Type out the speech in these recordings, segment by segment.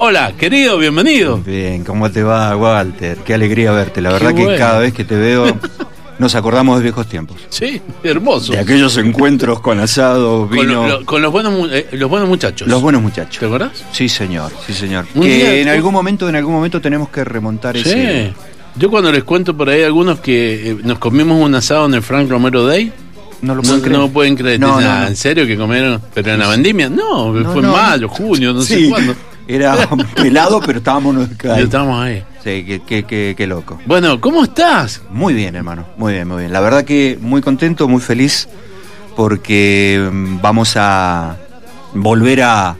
Hola, querido, bienvenido. Bien, ¿cómo te va, Walter? Qué alegría verte. La verdad Qué que bueno. cada vez que te veo nos acordamos de viejos tiempos. Sí, hermoso. De aquellos encuentros con asado, Con, vino. lo- lo- con los, buenos, eh, los buenos muchachos. Los buenos muchachos. ¿Te acordás? Sí, señor, sí, señor. Un que día- en algún momento, en algún momento tenemos que remontar Sí. ese. Yo cuando les cuento por ahí a algunos que eh, nos comimos un asado en el Frank Romero Day, No lo no, puedo creer. no pueden creer. No, no, "Ah, no. ¿En serio que comieron? ¿Pero en la vendimia? No, No, fue no, en mayo, junio, no sé cuándo. Era pelado, pero estábamos ahí. estamos ahí. Sí, qué, qué, qué, qué loco. Bueno, ¿cómo estás? Muy bien, hermano. Muy bien, muy bien. La verdad que muy contento, muy feliz, porque mm, vamos a volver a,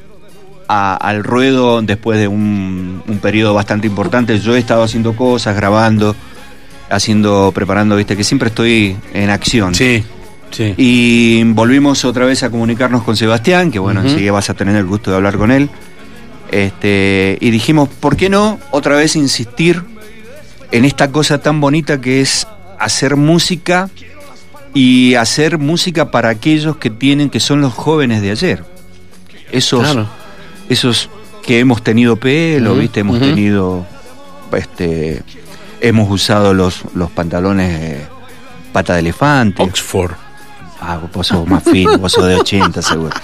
a- al ruedo después de un, un periodo bastante importante. Yo he estado haciendo cosas, grabando, haciendo, preparando, viste, que siempre estoy en acción. Sí, sí. Y volvimos otra vez a comunicarnos con Sebastián, que bueno, enseguida vas a tener el gusto de hablar con él. Este, y dijimos, ¿por qué no otra vez insistir en esta cosa tan bonita que es hacer música y hacer música para aquellos que tienen, que son los jóvenes de ayer? Esos, Claro. esos que hemos tenido pelo, viste, hemos tenido, este, hemos usado los, los pantalones eh, pata de elefante. Oxford. Ah, vos sos más fino, vos sos de 80 seguro.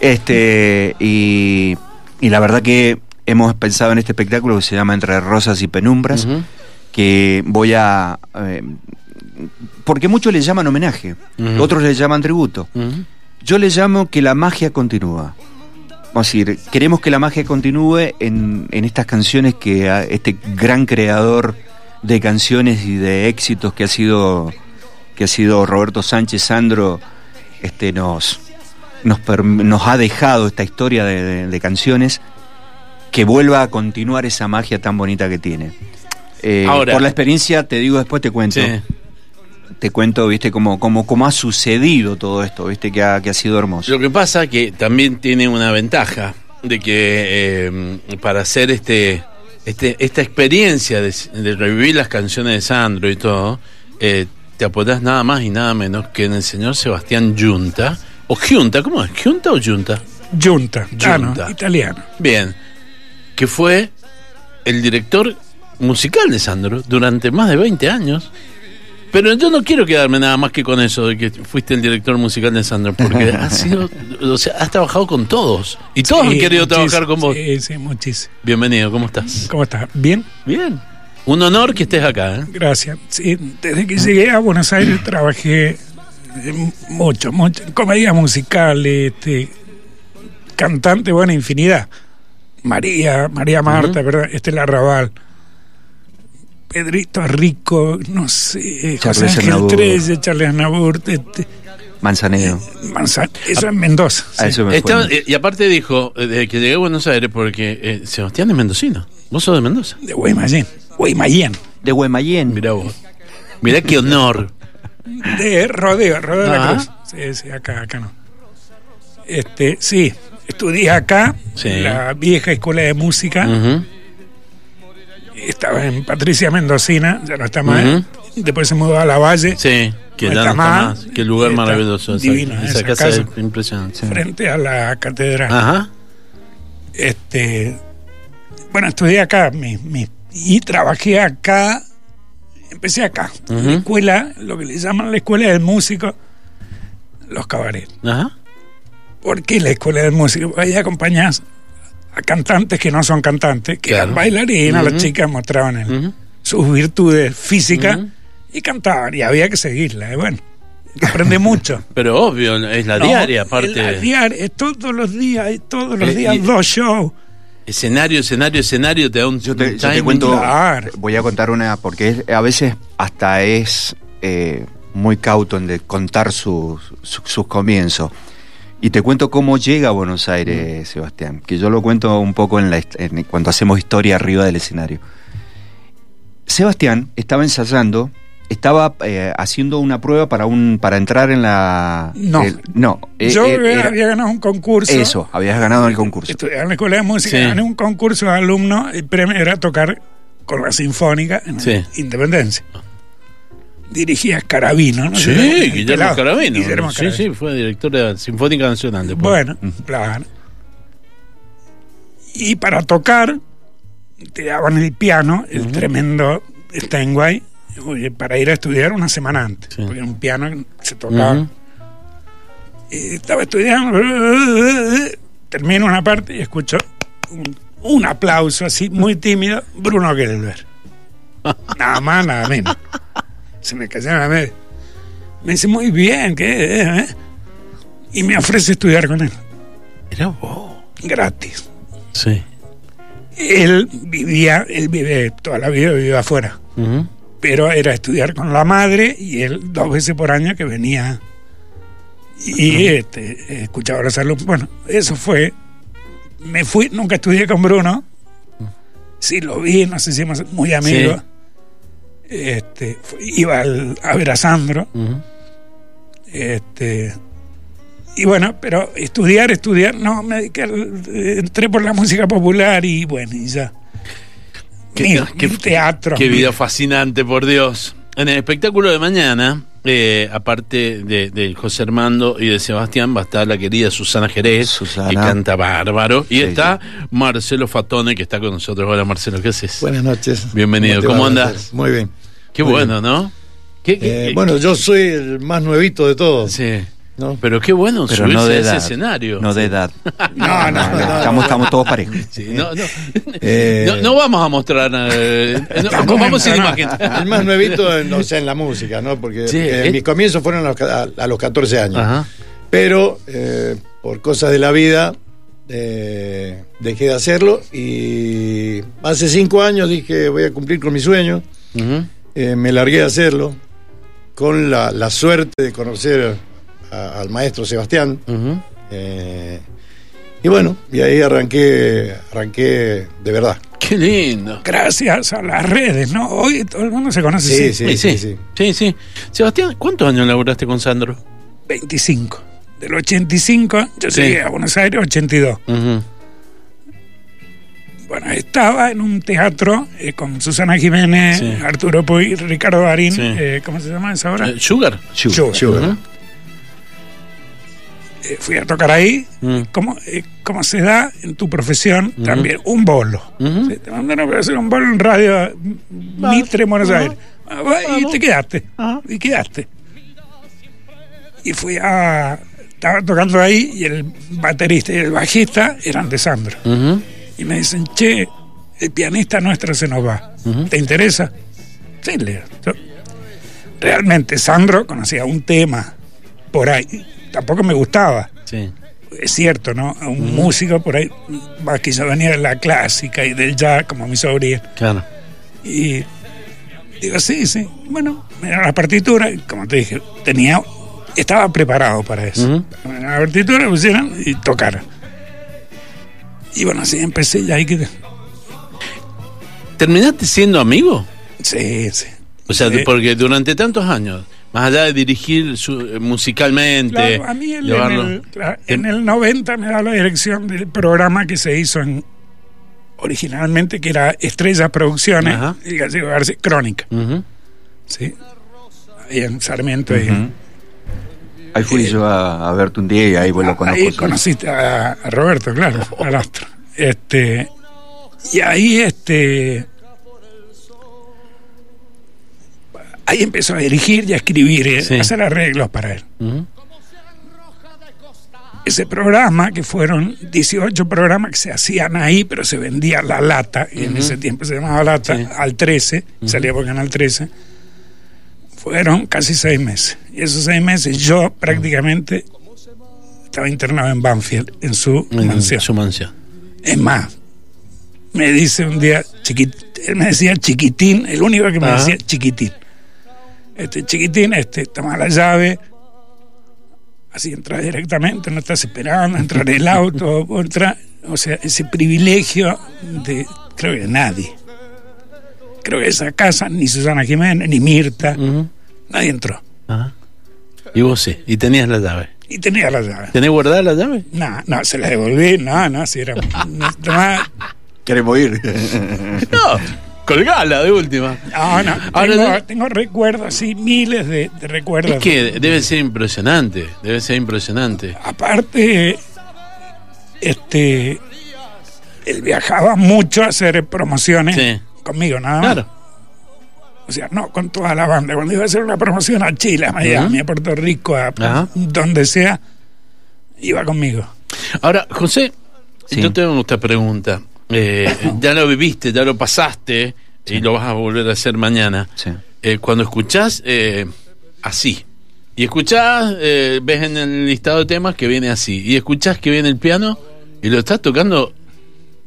Este, y, y la verdad que hemos pensado en este espectáculo que se llama Entre Rosas y Penumbras, que voy a... eh, porque muchos le llaman homenaje, otros le llaman tributo. Yo le llamo que la magia continúa. Vamos a decir, queremos que la magia continúe en, en estas canciones que este gran creador de canciones y de éxitos que ha sido que ha sido Roberto Sánchez Sandro este nos nos, ha dejado esta historia de, de- de canciones que vuelva a continuar esa magia tan bonita que tiene. Eh, Ahora- por la experiencia, te digo después, te cuento Sí. te cuento, viste, cómo, cómo, cómo ha sucedido todo esto, viste, que ha, que ha sido hermoso. Lo que pasa que también tiene una ventaja de que eh, para hacer este, este esta experiencia de, de revivir las canciones de Sandro y todo, eh, te apoyas nada más y nada menos que en el señor Sebastián Junta, o Junta, ¿cómo es? ¿Junta o Junta? Giunta, ah, no, Giunta. italiano. Bien, que fue el director musical de Sandro durante más de 20 años. Pero yo no quiero quedarme nada más que con eso de que fuiste el director musical de Sandro, porque has sido, o sea, has trabajado con todos y todos han querido trabajar con vos. Sí, sí, muchísimo. Bienvenido, ¿cómo estás? ¿Cómo estás? ¿Bien? Bien. Un honor que estés acá, ¿eh? Gracias. Sí, desde que llegué a Buenos Aires trabajé mucho, mucho. en Comedia musical, este, cantante, buena infinidad. María, María Marta, Ujú. ¿verdad? Estela Raval. Pedrito Rico, no sé, José Charles Ángel Aznavour. Trece, Charles Aznavour, este, Manzanero. Manzan- eso es Mendoza. A sí. eso me Está- fue. eh, y aparte dijo, eh, desde que llegué a Buenos Aires, porque eh, Sebastián es mendocino. Vos sos de Mendoza. De Guaymallén. Guaymallén. De Guaymallén. Mirá vos. Mirá qué honor. De rodeo, rodeo de la Ah. cruz. Sí, sí, acá, acá no. Este, sí, estudié acá, Sí. en la vieja escuela de música. Ujú. Estaba en Patricia Mendocina, ya no está más. Después se mudó a la Valle, Sí, que No ya no está está más. Qué lugar Está maravilloso. esa- divina esa, esa casa, casa. es impresionante. frente a la catedral. Ajá. Este, bueno, estudié acá mi- mi- y trabajé acá. Empecé acá, en Ujú. la escuela, lo que le llaman la escuela del músico, los cabarets. Ajá. ¿Por qué la escuela de música? Porque ahí acompañás a cantantes que no son cantantes, que Claro. eran bailarinas, Ujú. las chicas mostraban el- sus virtudes físicas y cantaban, y había que seguirla. Y bueno, aprende mucho. Pero obvio, es la No, diaria, aparte. la diaria, es todos los días, es todos los Eh, días y- dos shows. Escenario, escenario, escenario, te da un, Yo te, yo te cuento, voy a contar una, porque a veces hasta es eh, muy cauto en de contar sus, su- sus comienzos. Y te cuento cómo llega a Buenos Aires, Sebastián, que yo lo cuento un poco en la, en- cuando hacemos historia arriba del escenario. Sebastián estaba ensayando, estaba eh, haciendo una prueba para un para entrar en la... No. el- no. eh, Yo eh, había, era- había ganado un concurso. eso, habías ganado el concurso. Estudiaba en la escuela de música, Sí. gané un concurso de alumnos. El premio era tocar con la Sinfónica en Sí. Independencia. Dirigía Carabino, ¿no? Sí, Guillermo pelado. Carabino. Guillermo sí, Carabino. sí, fue director de la Sinfónica Nacional. después. Bueno, claro. Y para tocar, te daban el piano, el tremendo Steinway, oye, para ir a estudiar una semana antes, Sí. porque un piano se tocaba. Y estaba estudiando, termino una parte y escucho un, un aplauso así, muy tímido, Bruno Gelber. Nada más, nada menos. Se me cayeron la media. Me dice, muy bien, ¿qué? eh? Y me ofrece estudiar con él, Era vos. gratis. Sí. Él vivía, él vive toda la vida, vive afuera. Pero era estudiar con la madre y él dos veces por año que venía y este, escuchaba los alumnos. Bueno, eso fue. Me fui, nunca estudié con Bruno. Sí, lo vi, no sé si hemos muy amigos. Este, iba al- a ver a Sandro. Este, y bueno, pero estudiar, estudiar, no, me dediqué entré por la música popular y bueno, y ya. Qué- mil teatros. Qué vida fascinante, por Dios. En el espectáculo de mañana, eh, aparte de, de José Armando y de Sebastián, va a estar la querida Susana Jerez, Susana. que canta bárbaro. Y Sí, está Marcelo Fatone, que está con nosotros. Hola, Marcelo, ¿qué haces? Buenas noches. Bienvenido. ¿Cómo andas? Muy bien. Qué muy bueno, bien. ¿no? ¿Qué- qué- Eh, qué- bueno, yo soy el más nuevito de todos. Sí. ¿No? Pero qué bueno Pero subirse no a de ese edad. escenario. No de edad. No, no, no, no. Estamos, estamos todos parejos. Sí, no, no. Eh, No, no vamos a mostrar. eh, vamos sin no. imagen. El más nuevito, en, o sea, en la música, ¿no? Porque Sí, eh, eh. mis comienzos fueron a los, a, a los 14 años. Ajá. Pero eh, por cosas de la vida eh, dejé de hacerlo y hace cinco años dije voy a cumplir con mi sueño. Ujú. Eh, me largué a hacerlo con la, la suerte de conocer a- al maestro Sebastián. Eh, y bueno, y ahí arranqué, arranqué de verdad. Qué lindo. gracias a las redes, ¿no? Hoy todo el mundo se conoce. Sí, sí. sí. Sí, sí, sí, sí. Sebastián, ¿cuántos años laburaste con Sandro? 25. Del 85, yo Sí. llegué a Buenos Aires 82. Ujú. Bueno, estaba en un teatro eh, con Susana Jiménez, Sí. Arturo Puy, Ricardo Darín, Sí. eh, ¿cómo se llama esa obra? Eh, ¿Sugar? Sugar. Sugar. Eh, fui a tocar ahí. Mm. ¿Cómo, eh, cómo se da en tu profesión Ujú. también un bolo? Ujú. Sí, Te mandaron para hacer un bolo en radio mm, Mitre, Buenos Ajá. Aires. Ah, va, Y te quedaste. Ajá. Y quedaste. Y fui a. Estaba tocando ahí y el baterista y el bajista eran de Sandro. Y me dicen, che, el pianista nuestro se nos va. ¿Te interesa? Sí, le digo. Yo- Realmente, Sandro conocía un tema por ahí. Tampoco me gustaba. Sí. Es cierto, ¿no? Un músico por ahí, yo venía de la clásica y del jazz, como mi sobrina. Claro. Y digo, sí, sí. Bueno, mira la partitura, como te dije, tenía, estaba preparado para eso. Ujú. La partitura pusieron y tocaron. Y bueno, así empecé y ahí quedé. ¿Terminaste siendo amigo? Sí, sí. O sea, Sí. porque durante tantos años, más allá de dirigir su- eh, musicalmente, Claro, a mí en, el, en el 90 me da la dirección del programa que se hizo en originalmente, que era Estrellas Producciones, Ajá. y Gallego García, Crónica. Ujú. ¿sí? Ahí en Sarmiento. ahí. Fui yo a, a verte un día y ahí vos lo conozco. Ahí sí. conociste a, a Roberto, claro, al astro. Este, y ahí, este. Ahí empezó a dirigir y a escribir, eh, Sí. a hacer arreglos para él. Ese programa, que fueron 18 programas que se hacían ahí, pero se vendía la lata, y en ese tiempo se llamaba lata, Sí. al 13, salía por Canal 13, fueron casi seis meses. Y esos seis meses yo prácticamente estaba internado en Banfield, en su En mansión. su mansión. Es más, me dice un día, chiquit, él me decía chiquitín, el único que me Ajá. decía chiquitín. Este chiquitín, este, toma la llave, así entras directamente, no estás esperando, entrar en el auto, entra, o sea, ese privilegio de, creo que de nadie. Creo que esa casa, ni Susana Jiménez, ni Mirta, nadie entró. Ajá. Y vos sí, y tenías la llave. Y tenía la llave. ¿Tenés guardada la llave? No, no, se la devolví, no, no, si era... no, Queremos ir. No, colgala de última. No, no. Ahora, tengo, de- tengo recuerdos, así, miles de, de recuerdos. Es que debe ser impresionante, debe ser impresionante. Aparte, este. él viajaba mucho a hacer promociones Sí. conmigo, nada más. Claro. O sea, no con toda la banda. Cuando iba a hacer una promoción a Chile, a Miami, a Puerto Rico, a Ajá. donde sea, iba conmigo. Ahora, José, Sí. yo tengo esta pregunta. Eh, ya lo viviste, ya lo pasaste y lo vas a volver a hacer mañana. Sí. Eh, cuando escuchás eh, así, y escuchás, eh, ves en el listado de temas que viene así, y escuchás que viene el piano y lo estás tocando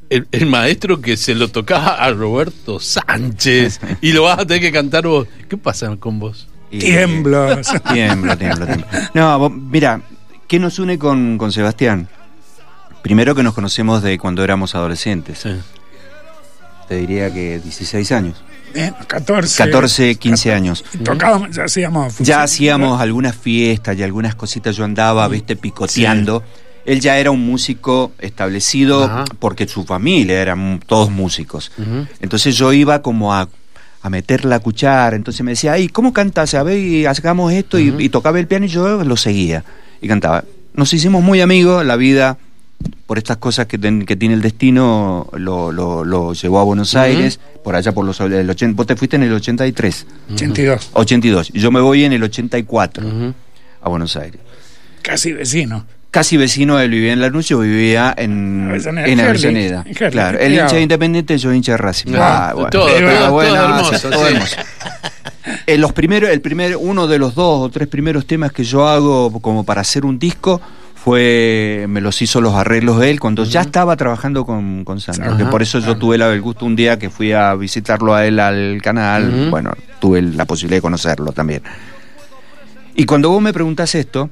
el, el maestro que se lo tocaba a Roberto Sánchez y lo vas a tener que cantar vos. ¿Qué pasa con vos? Tiemblo. Tiembla, tiembla, tiembla. No, vos- mira, ¿qué nos une con, con Sebastián? Primero que nos conocemos de cuando éramos adolescentes. Sí. Te diría que 16 años. Eh, 14. 14, 15 años. Tocábamos, ya hacíamos. Ya hacíamos algunas fiestas y algunas cositas. Yo andaba, viste, picoteando. Él ya era un músico establecido Ajá. porque su familia eran todos músicos. Entonces yo iba como a, a meter la cuchara. Entonces me decía, ay, ¿cómo cantas? A ver, y hagamos esto. Y- y, tocaba el piano y yo lo seguía. Y cantaba. Nos hicimos muy amigos. La vida, por estas cosas que, ten- que tiene el destino, lo, lo- lo llevó a Buenos. Aires. Por allá por los el 80. Vos te fuiste en el 83. 82. 82. Y yo me voy en el 84 Ujú. a Buenos Aires. Casi vecino. Casi vecino, él vivía en Lanús, yo vivía en, Avellaneda, en Avellaneda. en Claro, él hincha de independiente, yo hincha de Racing. Ah, bueno. todo, todo, todo bueno, hermoso, todo sí. hermoso. Eh, los primeros, el primer, uno de los dos o tres primeros temas que yo hago como para hacer un disco fue, me los hizo los arreglos de él cuando ya estaba trabajando con, con Sandro. Ajá. Que por eso yo tuve el gusto un día que fui a visitarlo a él al canal. Bueno, tuve la posibilidad de conocerlo también. Y cuando vos me preguntás esto,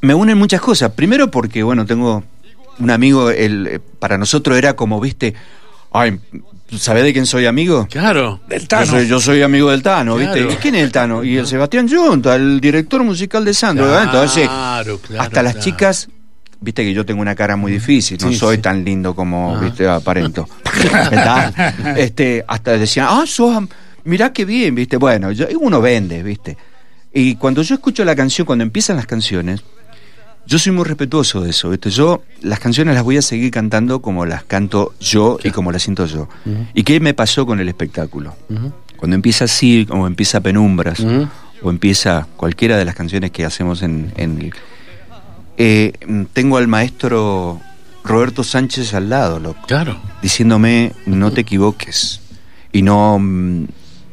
me unen muchas cosas. Primero porque, bueno, tengo un amigo, el, eh, para nosotros era como, viste, ay, ¿sabés de quién soy amigo? Claro. Del Yo Tano. soy, yo soy amigo del Tano, ¿viste? Claro. ¿Y quién es el Tano? Y el Sebastián Junta, el director musical de Sandro. ¿verdad? Entonces, Claro, claro, hasta las claro. chicas, viste que yo tengo una cara muy difícil, no Sí, soy sí. tan lindo como, Ah. viste, aparento. ¿Verdad? Este, hasta decían, ah, sos, mirá qué bien, viste. Bueno, yo, uno vende, viste. Y cuando yo escucho la canción, cuando empiezan las canciones, yo soy muy respetuoso de eso, ¿viste? Yo las canciones las voy a seguir cantando como las canto yo y como las siento yo. ¿Y qué me pasó con el espectáculo? Cuando empieza así, o empieza Penumbras, o empieza cualquiera de las canciones que hacemos en, en el... eh, tengo al maestro Roberto Sánchez al lado, loco, Claro. diciéndome, no te equivoques. Y no... mm,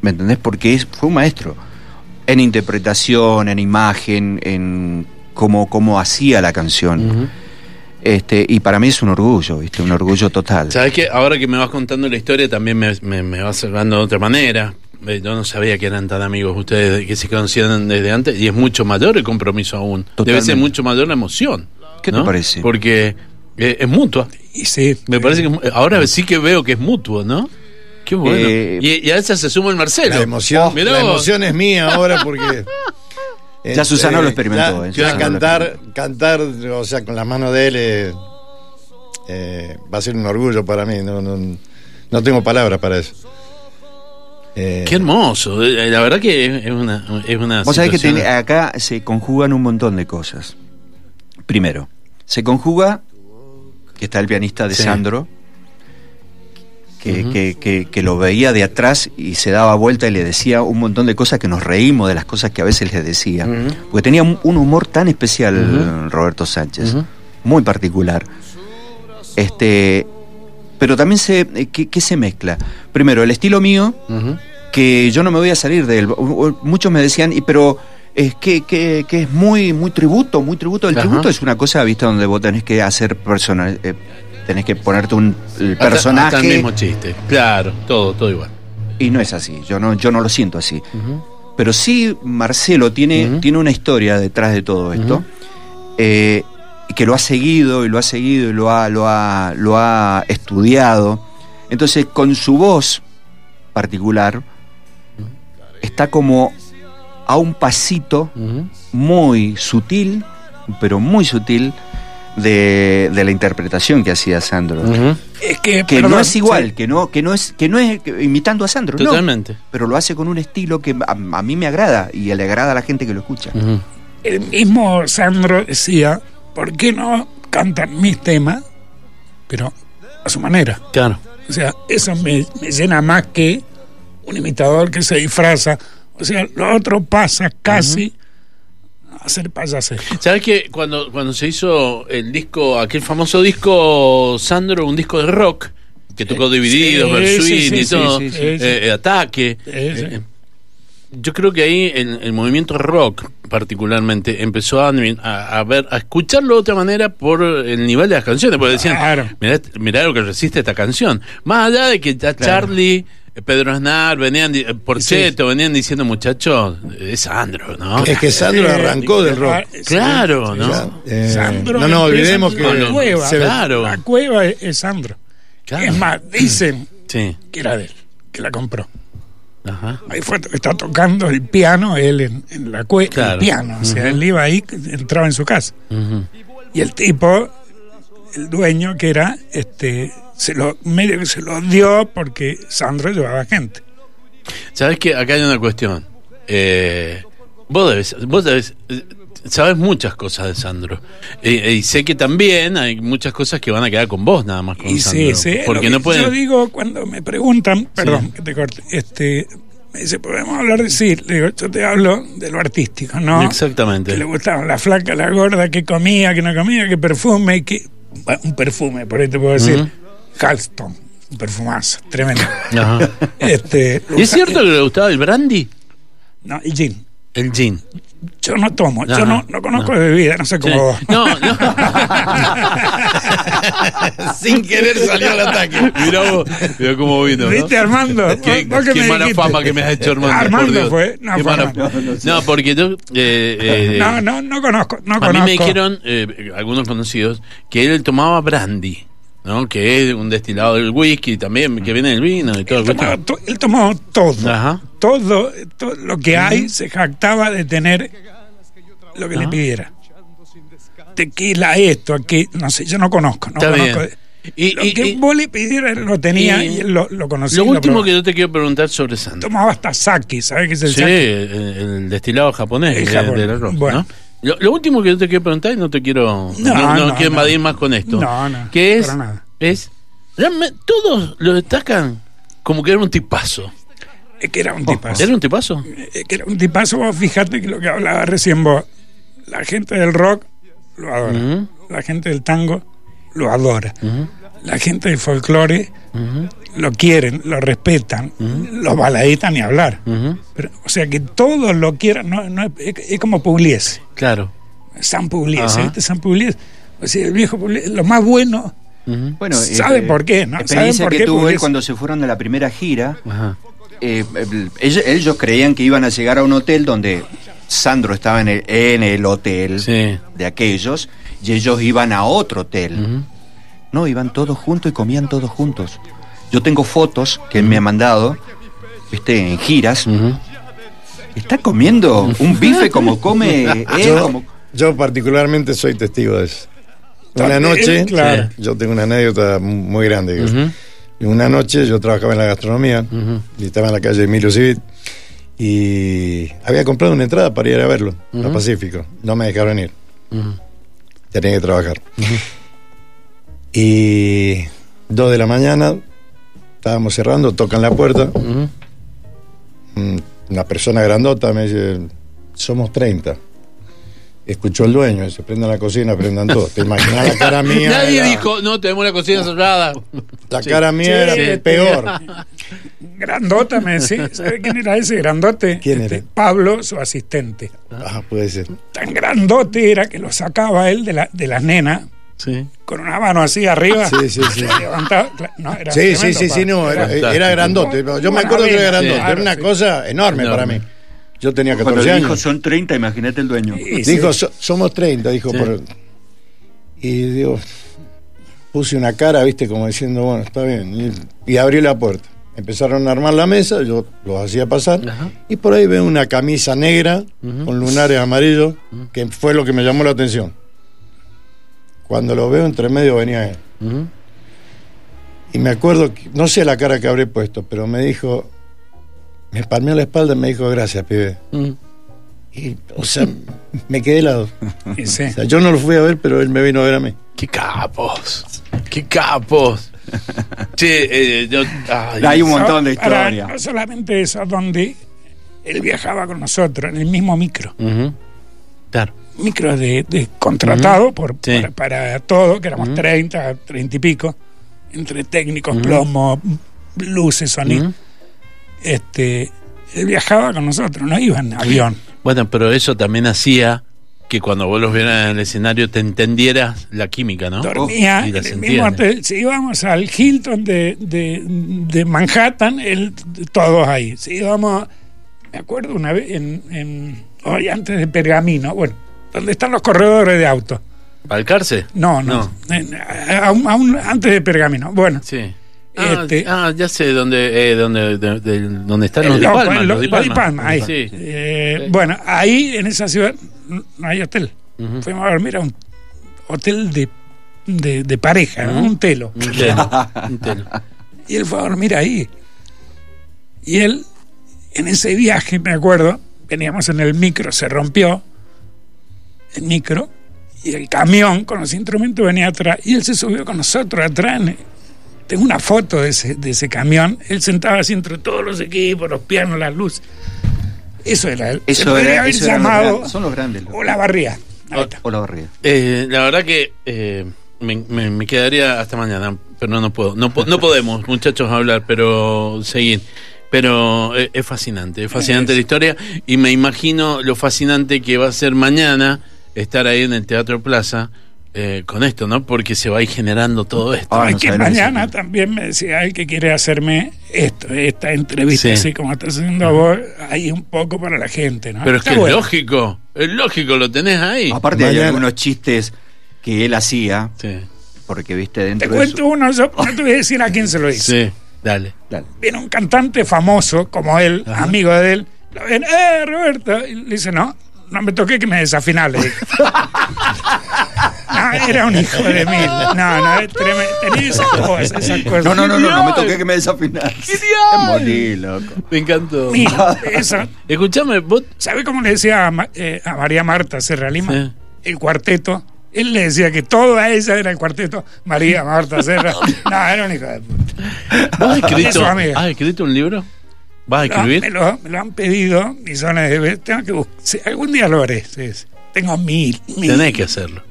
¿Me entendés? Porque es, fue un maestro. En interpretación, en imagen, en cómo, cómo hacía la canción. Este Y para mí es un orgullo, ¿viste? Un orgullo total. ¿Sabes qué? Ahora que me vas contando la historia también me, me, me vas hablando de otra manera. Eh, Yo no sabía que eran tan amigos ustedes, que se conocían desde antes, y es mucho mayor el compromiso aún. Debe Totalmente. ser mucho mayor la emoción. ¿Qué te parece? Porque eh, es mutua. Y sí. Me parece que es mu- ahora sí que veo que es mutuo, ¿no? Qué bueno. Eh, y, y a esa se suma el Marcelo. La emoción, la emoción es mía ahora porque. Ya Susana lo experimentó, Ya, eh, ya lo cantar, cantar, o sea, con las manos de él eh, eh, va a ser un orgullo para mí. No, no, no tengo palabras para eso. Eh, Qué hermoso. Eh, La verdad que es una. Es una Vos sabés que acá se conjugan un montón de cosas. Primero, se conjuga que está el pianista de Sí. Sandro, que, que- que- que lo veía de atrás y se daba vuelta y le decía un montón de cosas que nos reímos de las cosas que a veces les decía. Porque tenía un, humor tan especial. Roberto Sánchez, muy particular. Este, pero también se, eh, ¿qué, se mezcla? Primero, el estilo mío, que yo no me voy a salir de él. Muchos me decían, y pero es que, que, que es muy muy tributo, muy tributo. El Ajá. tributo es una cosa, viste, donde vos tenés que hacer personal, eh, tenés que ponerte un el Hasta- personaje hasta el mismo chiste. Claro, todo, todo igual. y no es así. Yo no yo no lo siento así. Pero sí Marcelo tiene tiene una historia detrás de todo esto. eh, que lo ha seguido y lo ha seguido y lo ha, lo ha, lo ha estudiado. Entonces, con su voz particular, está como a un pasito muy sutil, pero muy sutil, de, de la interpretación que hacía Sandro. Es que, Que perdón, no es igual, sí. que no, que no es, que no es imitando a Sandro, no. Totalmente. Pero lo hace con un estilo que a, a mí me agrada y le agrada a la gente que lo escucha. El mismo Sandro decía, ¿por qué no cantan mis temas? Pero a su manera. Claro. O sea, eso me, me llena más que un imitador que se disfraza. O sea, lo otro pasa casi ser payaso. ¿Sabes que cuando, cuando se hizo el disco, aquel famoso disco Sandro, un disco de rock, que tocó Divididos, sí, sí, sí, y todo, eh, eh, Ataque. eh, yo creo que ahí el, el movimiento rock particularmente empezó a, a, a ver a escucharlo de otra manera por el nivel de las canciones porque decían Claro. mirá, mirá lo que resiste esta canción más allá de que ya Charlie eh, Pedro Aznar venían di- eh, Porcheto venían diciendo muchachos es Sandro ¿no? Es que Sandro Eh, arrancó del rock. sí. claro ¿no? eh, Sandro no nos empieza olvidemos que la cueva. se- Claro. La cueva es, es Sandro. Claro. Es más, dicen sí que era de él, que la compró. ajá Ahí fue, está tocando el piano él en, en la cueva. Claro. El piano, o sea, él iba ahí, entraba en su casa. Y el tipo, el dueño que era, este, se lo, medio que se lo dio porque Sandro llevaba gente. Sabes que acá hay una cuestión. Eh, vos debes, vos debes, eh, sabes muchas cosas de Sandro. Eh, y sé que también hay muchas cosas que van a quedar con vos nada más con Y Sandro. sí, sí, porque no pueden. Yo digo, cuando me preguntan, perdón que te corte, este, me dice, ¿podemos hablar de sí? Le digo, yo te hablo de lo artístico, ¿no? Exactamente. Que le gustaban la flaca, la gorda, que comía, que no comía, que perfume, que. Un perfume, por ahí te puedo decir. Ujú. Halston, un perfumazo, tremendo. Ajá. este, ¿Y es cierto que le gustaba el brandy? No, y gin. El gin. Yo no tomo, Ajá, yo no, no conozco no. de bebida, no sé Sí. cómo vos. No, no. Sin querer salió el ataque. Mirá vos, mirá cómo vino. ¿no? ¿Viste, Armando? Qué, ¿Vos qué qué me mala dijiste? fama que me has hecho, Armando. Armando fue, no, Qué fue mala- Armando. No, porque tú. eh, eh, No, no, no conozco, no A conozco. mí me dijeron, eh, algunos conocidos, que él tomaba brandy, ¿no? Que es un destilado del whisky también, que viene del vino y todo. Él tomaba to- él tomó todo. Ajá. Todo, todo lo que hay se jactaba de tener lo que le pidiera. Tequila, esto, aquí, no sé, yo no conozco, no Está conozco. bien. Y- lo y- que y- vos le pidieras lo tenía y- lo, lo conocía. Lo último que yo te quiero preguntar sobre Sandro. Tomaba hasta sake, ¿sabes qué es el Sí, sake? el, el destilado japonés El del arroz, Bueno. ¿no? Lo, lo último que yo te quiero preguntar y no te quiero No, no, no no, quiero invadir más con esto. No, no, que es para nada. es todos lo destacan como que era un tipazo. Es que era un tipazo. ¿Era un tipazo? Es que era un tipazo, vos fíjate que lo que hablaba recién vos, la gente del rock lo adora, la gente del tango lo adora, la gente del folclore lo quieren, lo respetan, los baladistas ni hablar. Pero, o sea, que todos lo quieran, no, no, es, es como Pugliese, Claro. San Pugliese. ¿viste? San Pugliese. O sea, el viejo Pugliese, lo más bueno. Bueno, ¿Sabe por qué, no? Experiencia ¿Saben por que qué? tuvo él cuando se fueron de la primera gira. Ajá. Eh, el- ellos, ellos creían que iban a llegar a un hotel donde Sandro estaba en el, en el hotel Sí. de aquellos y ellos iban a otro hotel. No, iban todos juntos y comían todos juntos. Yo tengo fotos que él me ha mandado, viste, en giras. Ujú. Está comiendo un bife como come él, Yo, como yo particularmente soy testigo de eso. Una noche, claro. yo tengo una anécdota muy grande. Y Una noche yo trabajaba en la gastronomía y estaba en la calle Emilio Civit y había comprado una entrada para ir a verlo, a Pacífico. No me dejaron ir, tenía que trabajar. Y dos de la mañana, estábamos cerrando, tocan la puerta. Mm, una persona grandota me dice, somos 30. Escuchó el dueño, dice, prendan la cocina, prendan todo. Te imaginas la cara mía. Nadie era- dijo, no, tenemos la cocina cerrada. La cara mía Sí, era sí. peor. Grandota, me decía. ¿Sabe quién era ese grandote? ¿Quién Este, era? Pablo, su asistente. Ah, puede ser. Tan grandote era que lo sacaba él de, la, de las nenas Sí. con una mano así arriba. Sí, sí, sí. Levantaba. No, era Sí, sí, tremendo, sí, sí, no, era, era grandote. Yo me acuerdo que era grandote. Sí. Era una Sí. cosa enorme, Enorme. para mí. Yo tenía cuando 14 le dijo años. son 30, imagínate el dueño. Y sí, Dijo, "So- somos 30, dijo. Sí. por- Y digo, puse una cara, viste, como diciendo, bueno, está bien. Y, y abrí la puerta. Empezaron a armar la mesa, yo los hacía pasar. Ajá. Y por ahí veo una camisa negra con lunares amarillos, que fue lo que me llamó la atención. Cuando lo veo, entre medio venía él. Y me acuerdo, no sé la cara que habré puesto, pero me dijo, me palmeó la espalda y me dijo, gracias, pibe. Ujú. Y, o sea, me quedé helado. sí. O sea, yo no lo fui a ver, pero él me vino a ver a mí. Qué capos. Qué capos. Sí, eh, yo, ay, Hay un montón de historias. no solamente eso, donde él viajaba con nosotros en el mismo micro. Claro. Micro de, de contratado por, Sí. para, para todo, que éramos 30, 30 y pico, entre técnicos, plomo, luces, sonido. Este, él viajaba con nosotros, no iba en avión. Bueno, pero eso también hacía que cuando vos los vieras en el escenario te entendieras la química, ¿no? Dormía Y en el sentías. mismo hotel. Si íbamos al Hilton de, de, de Manhattan, él, todos ahí. Si íbamos, me acuerdo una vez, en, en- hoy antes de Pergamino, bueno, donde están los corredores de autos. ¿Balcarce? No, no, en- aún, aún antes de Pergamino. Bueno, Sí. Ah, Este- ah, ya sé dónde, eh, dónde, de- de- dónde están los Palma. los de lo de Palma. Palma, ahí. Sí. Eh, Sí. Bueno, ahí en esa ciudad no hay hotel. Fuimos a dormir a un hotel de, de, de pareja, ¿no? un telo. Un telo, un telo. Y él fue a dormir ahí. Y él, en ese viaje, me acuerdo, veníamos en el micro, se rompió el micro y el camión con los instrumentos venía atrás y él se subió con nosotros atrás. Tengo una foto de ese, de ese camión. Él sentaba así entre todos los equipos, los pianos, las luces. Eso era él. Se Eso podría era, haber eso eran los llamado son los grandes. los- o la barría. O la barriga. Eh, la verdad que eh, me, me- me quedaría hasta mañana, pero no puedo. No, no podemos, muchachos, hablar, pero seguir. Pero eh, es fascinante, es fascinante la historia y me imagino lo fascinante que va a ser mañana estar ahí en el Teatro Plaza eh, con esto, ¿no? Porque se va a ir generando todo esto. Ay, no que mañana también me decía él que quiere hacerme esto, esta entrevista, Sí. así como estás haciendo vos, ahí un poco para la gente, ¿no? Pero es Está que bueno. es lógico, es lógico, lo tenés ahí. Aparte hay algunos chistes que él hacía, Sí, porque viste Te dentro de cuento su... uno, yo no te voy a decir a quién se lo hice. sí, dale. Dale. Viene un cantante famoso como él, amigo de él, lo ven, ¡eh, Roberto! Y le dice, no, no me toqué que me desafinás, le dijo. No, era un hijo de mil. No, no. Tenía esas cosas, esas cosas. No, no, no, no, no me toqué que me desafinás. ¡Genial! Me morí, loco. Me encantó. Mira, eso. Escuchame, vos ¿Sabe cómo le decía a, Ma- eh, a María Marta Serra Lima? Sí. El cuarteto. Él le decía que toda ella era el cuarteto. María Marta Serra. No, era un hijo de puta. ¿Vos has escrito, has un libro? ¿Vas a No, escribir? me, lo, me lo han pedido millones de veces. Tengo que buscar. sí, algún día lo haré. sí, sí. Tengo mil. mil. Tenés que hacerlo.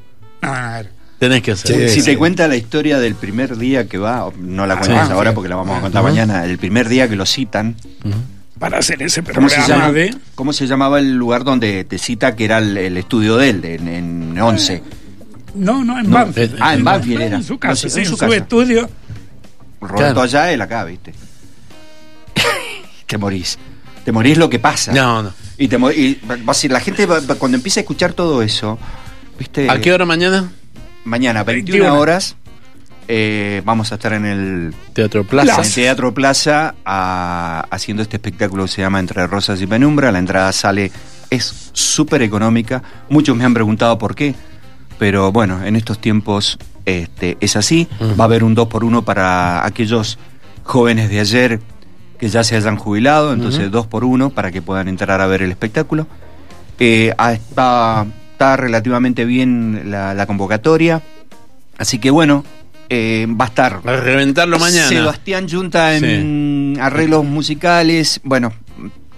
No, no, no. Tenés que hacerlo. Sí, Si sí. te cuenta la historia del primer día que va, no la Ah, cuentas sí. ahora porque la vamos a contar mañana, el primer día que lo citan, Para hacer ese ¿cómo se, programa llama, de. cómo se llamaba el lugar donde te cita que era el, el estudio de él, en, en 11? No, no, en No, Banfield. eh, ah, en Banfield era. En su No, casa, sí, sí, en en su su, casa. estudio. Roberto Claro. allá, él acá, ¿viste? te morís. Te morís lo que pasa. No, no. Y, te y va a ser, la gente va- va- cuando empieza a escuchar todo eso, ¿viste? ¿A qué hora mañana? Mañana, 21, 21. horas, eh, vamos a estar en el Teatro en Plaza. el Teatro Plaza a- haciendo este espectáculo que se llama Entre Rosas y Penumbra. La entrada sale, es súper económica. Muchos me han preguntado por qué, pero bueno, en estos tiempos este, es así. Va a haber un 2 por 1 para aquellos jóvenes de ayer que ya se hayan jubilado, entonces Ujú. 2 por 1 para que puedan entrar a ver el espectáculo. Eh, ah, está, relativamente bien la, la convocatoria, así que bueno, eh, va a estar A reventarlo mañana. Sebastián Junta en arreglos musicales, bueno,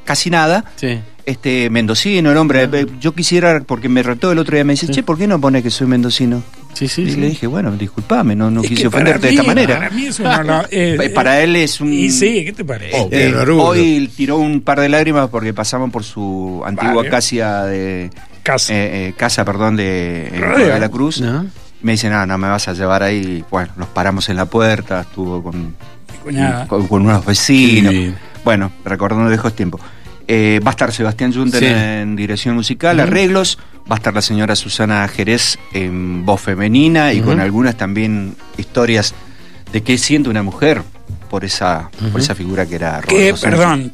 casi nada. Sí. Este mendocino, el hombre, eh, yo quisiera, porque me retó el otro día, me dice, che, ¿por qué no pone que soy mendocino? Sí, sí, y le dije, bueno, disculpame, no, no Es quise ofenderte de esta manera. Para mí eso no lo- eh, Eh, Para él es un... Y sí, ¿qué te parece? Oh. Eh, Es hoy tiró un par de lágrimas porque pasamos por su antigua Vale. casa de Casi. eh, eh, casa, perdón, de, Rodeo. de la Cruz. ¿No? Me dice, no, no me vas a llevar ahí. Bueno, nos paramos en la puerta, estuvo con, Mi cuñada. con, con unos vecinos. Bueno, recordando viejos tiempos. Eh, va a estar Sebastián Junten Sí. en dirección musical, arreglos. Va a estar la señora Susana Jerez en voz femenina y con algunas también historias de qué siente una mujer por esa, por esa figura que era Que, Roberto Sánchez. perdón,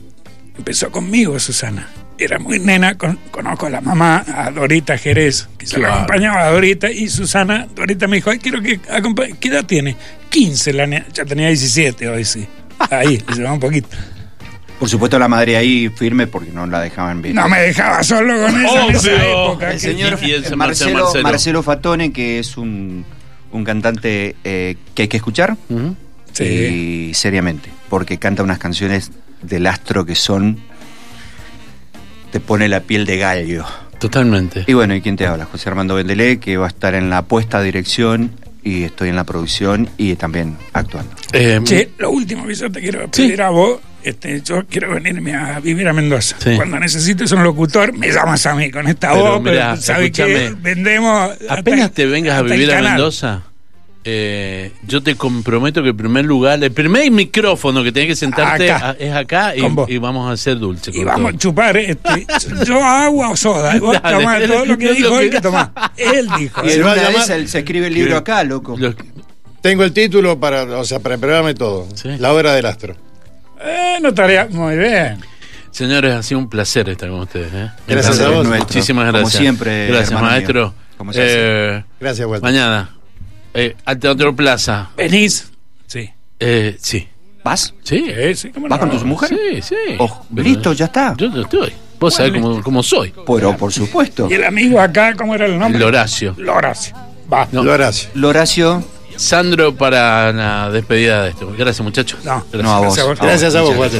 empezó conmigo, Susana. Era muy nena, con- conozco a la mamá, a Dorita Jerez, que se la acompañaba a Dorita, y Susana, Dorita me dijo, ay, quiero que acompañe. ¿Qué edad tiene? 15, la nena. ya tenía 17 hoy, sí. Ahí, le llevaba un poquito. Por supuesto la madre ahí firme porque no la dejaban bien. No me dejaba solo con esa en esa época. El señor y Marcelo, Marcelo. Marcelo Fatone, que es un, un cantante eh, que hay que escuchar. Sí. Y seriamente, porque canta unas canciones del astro que son. Te pone la piel de gallo. Totalmente. Y bueno, ¿y quién te habla? José Armando Vendelé, que va a estar en la puesta de dirección y estoy en la producción y también actuando. Eh, Che, lo último que yo te quiero pedir a vos, este, yo quiero venirme a vivir a Mendoza. Sí. Cuando necesites un locutor, me llamas a mí con esta Pero voz, mirá, pero ¿sabes qué? escúchame. Vendemos. hasta- Apenas te vengas a vivir a canal. Mendoza, eh, yo te comprometo que el primer lugar, el primer micrófono que tenés que sentarte Acá. a- es acá y, vamos a hacer dulce. Y vamos a chupar, este, yo agua o soda. y Vos Dale, tomás todo lo que lo dijo que- él que tomás. Él dijo. Y Se en va a llamar- él se escribe el libro acá, loco. Los- Tengo el título para, o sea, para prepararme todo. Sí. La hora del astro. Eh, no estaría muy bien. señores, ha sido un placer estar con ustedes. ¿eh? Gracias a vos. Nuestro. Muchísimas Como gracias. siempre, Gracias, maestro. Como. Eh, Gracias, Walter. mañana, eh, al Teatro Plaza. ¿Venís? Sí. Eh, sí. ¿Vas? Sí. Sí, sí, ¿cómo ¿Vas no? con tu mujer? Sí, sí. Oh, listo, ya está. Yo estoy. Vos sabés cómo, cómo soy. Pero por supuesto. ¿Y el amigo acá, cómo era el nombre? El Horacio. Loracio. Va. No. Lo Horacio. Loracio, Sandro para la despedida de esto. Gracias, muchachos. No, Gracias. no a vos. Gracias a vos. Gracias a vos.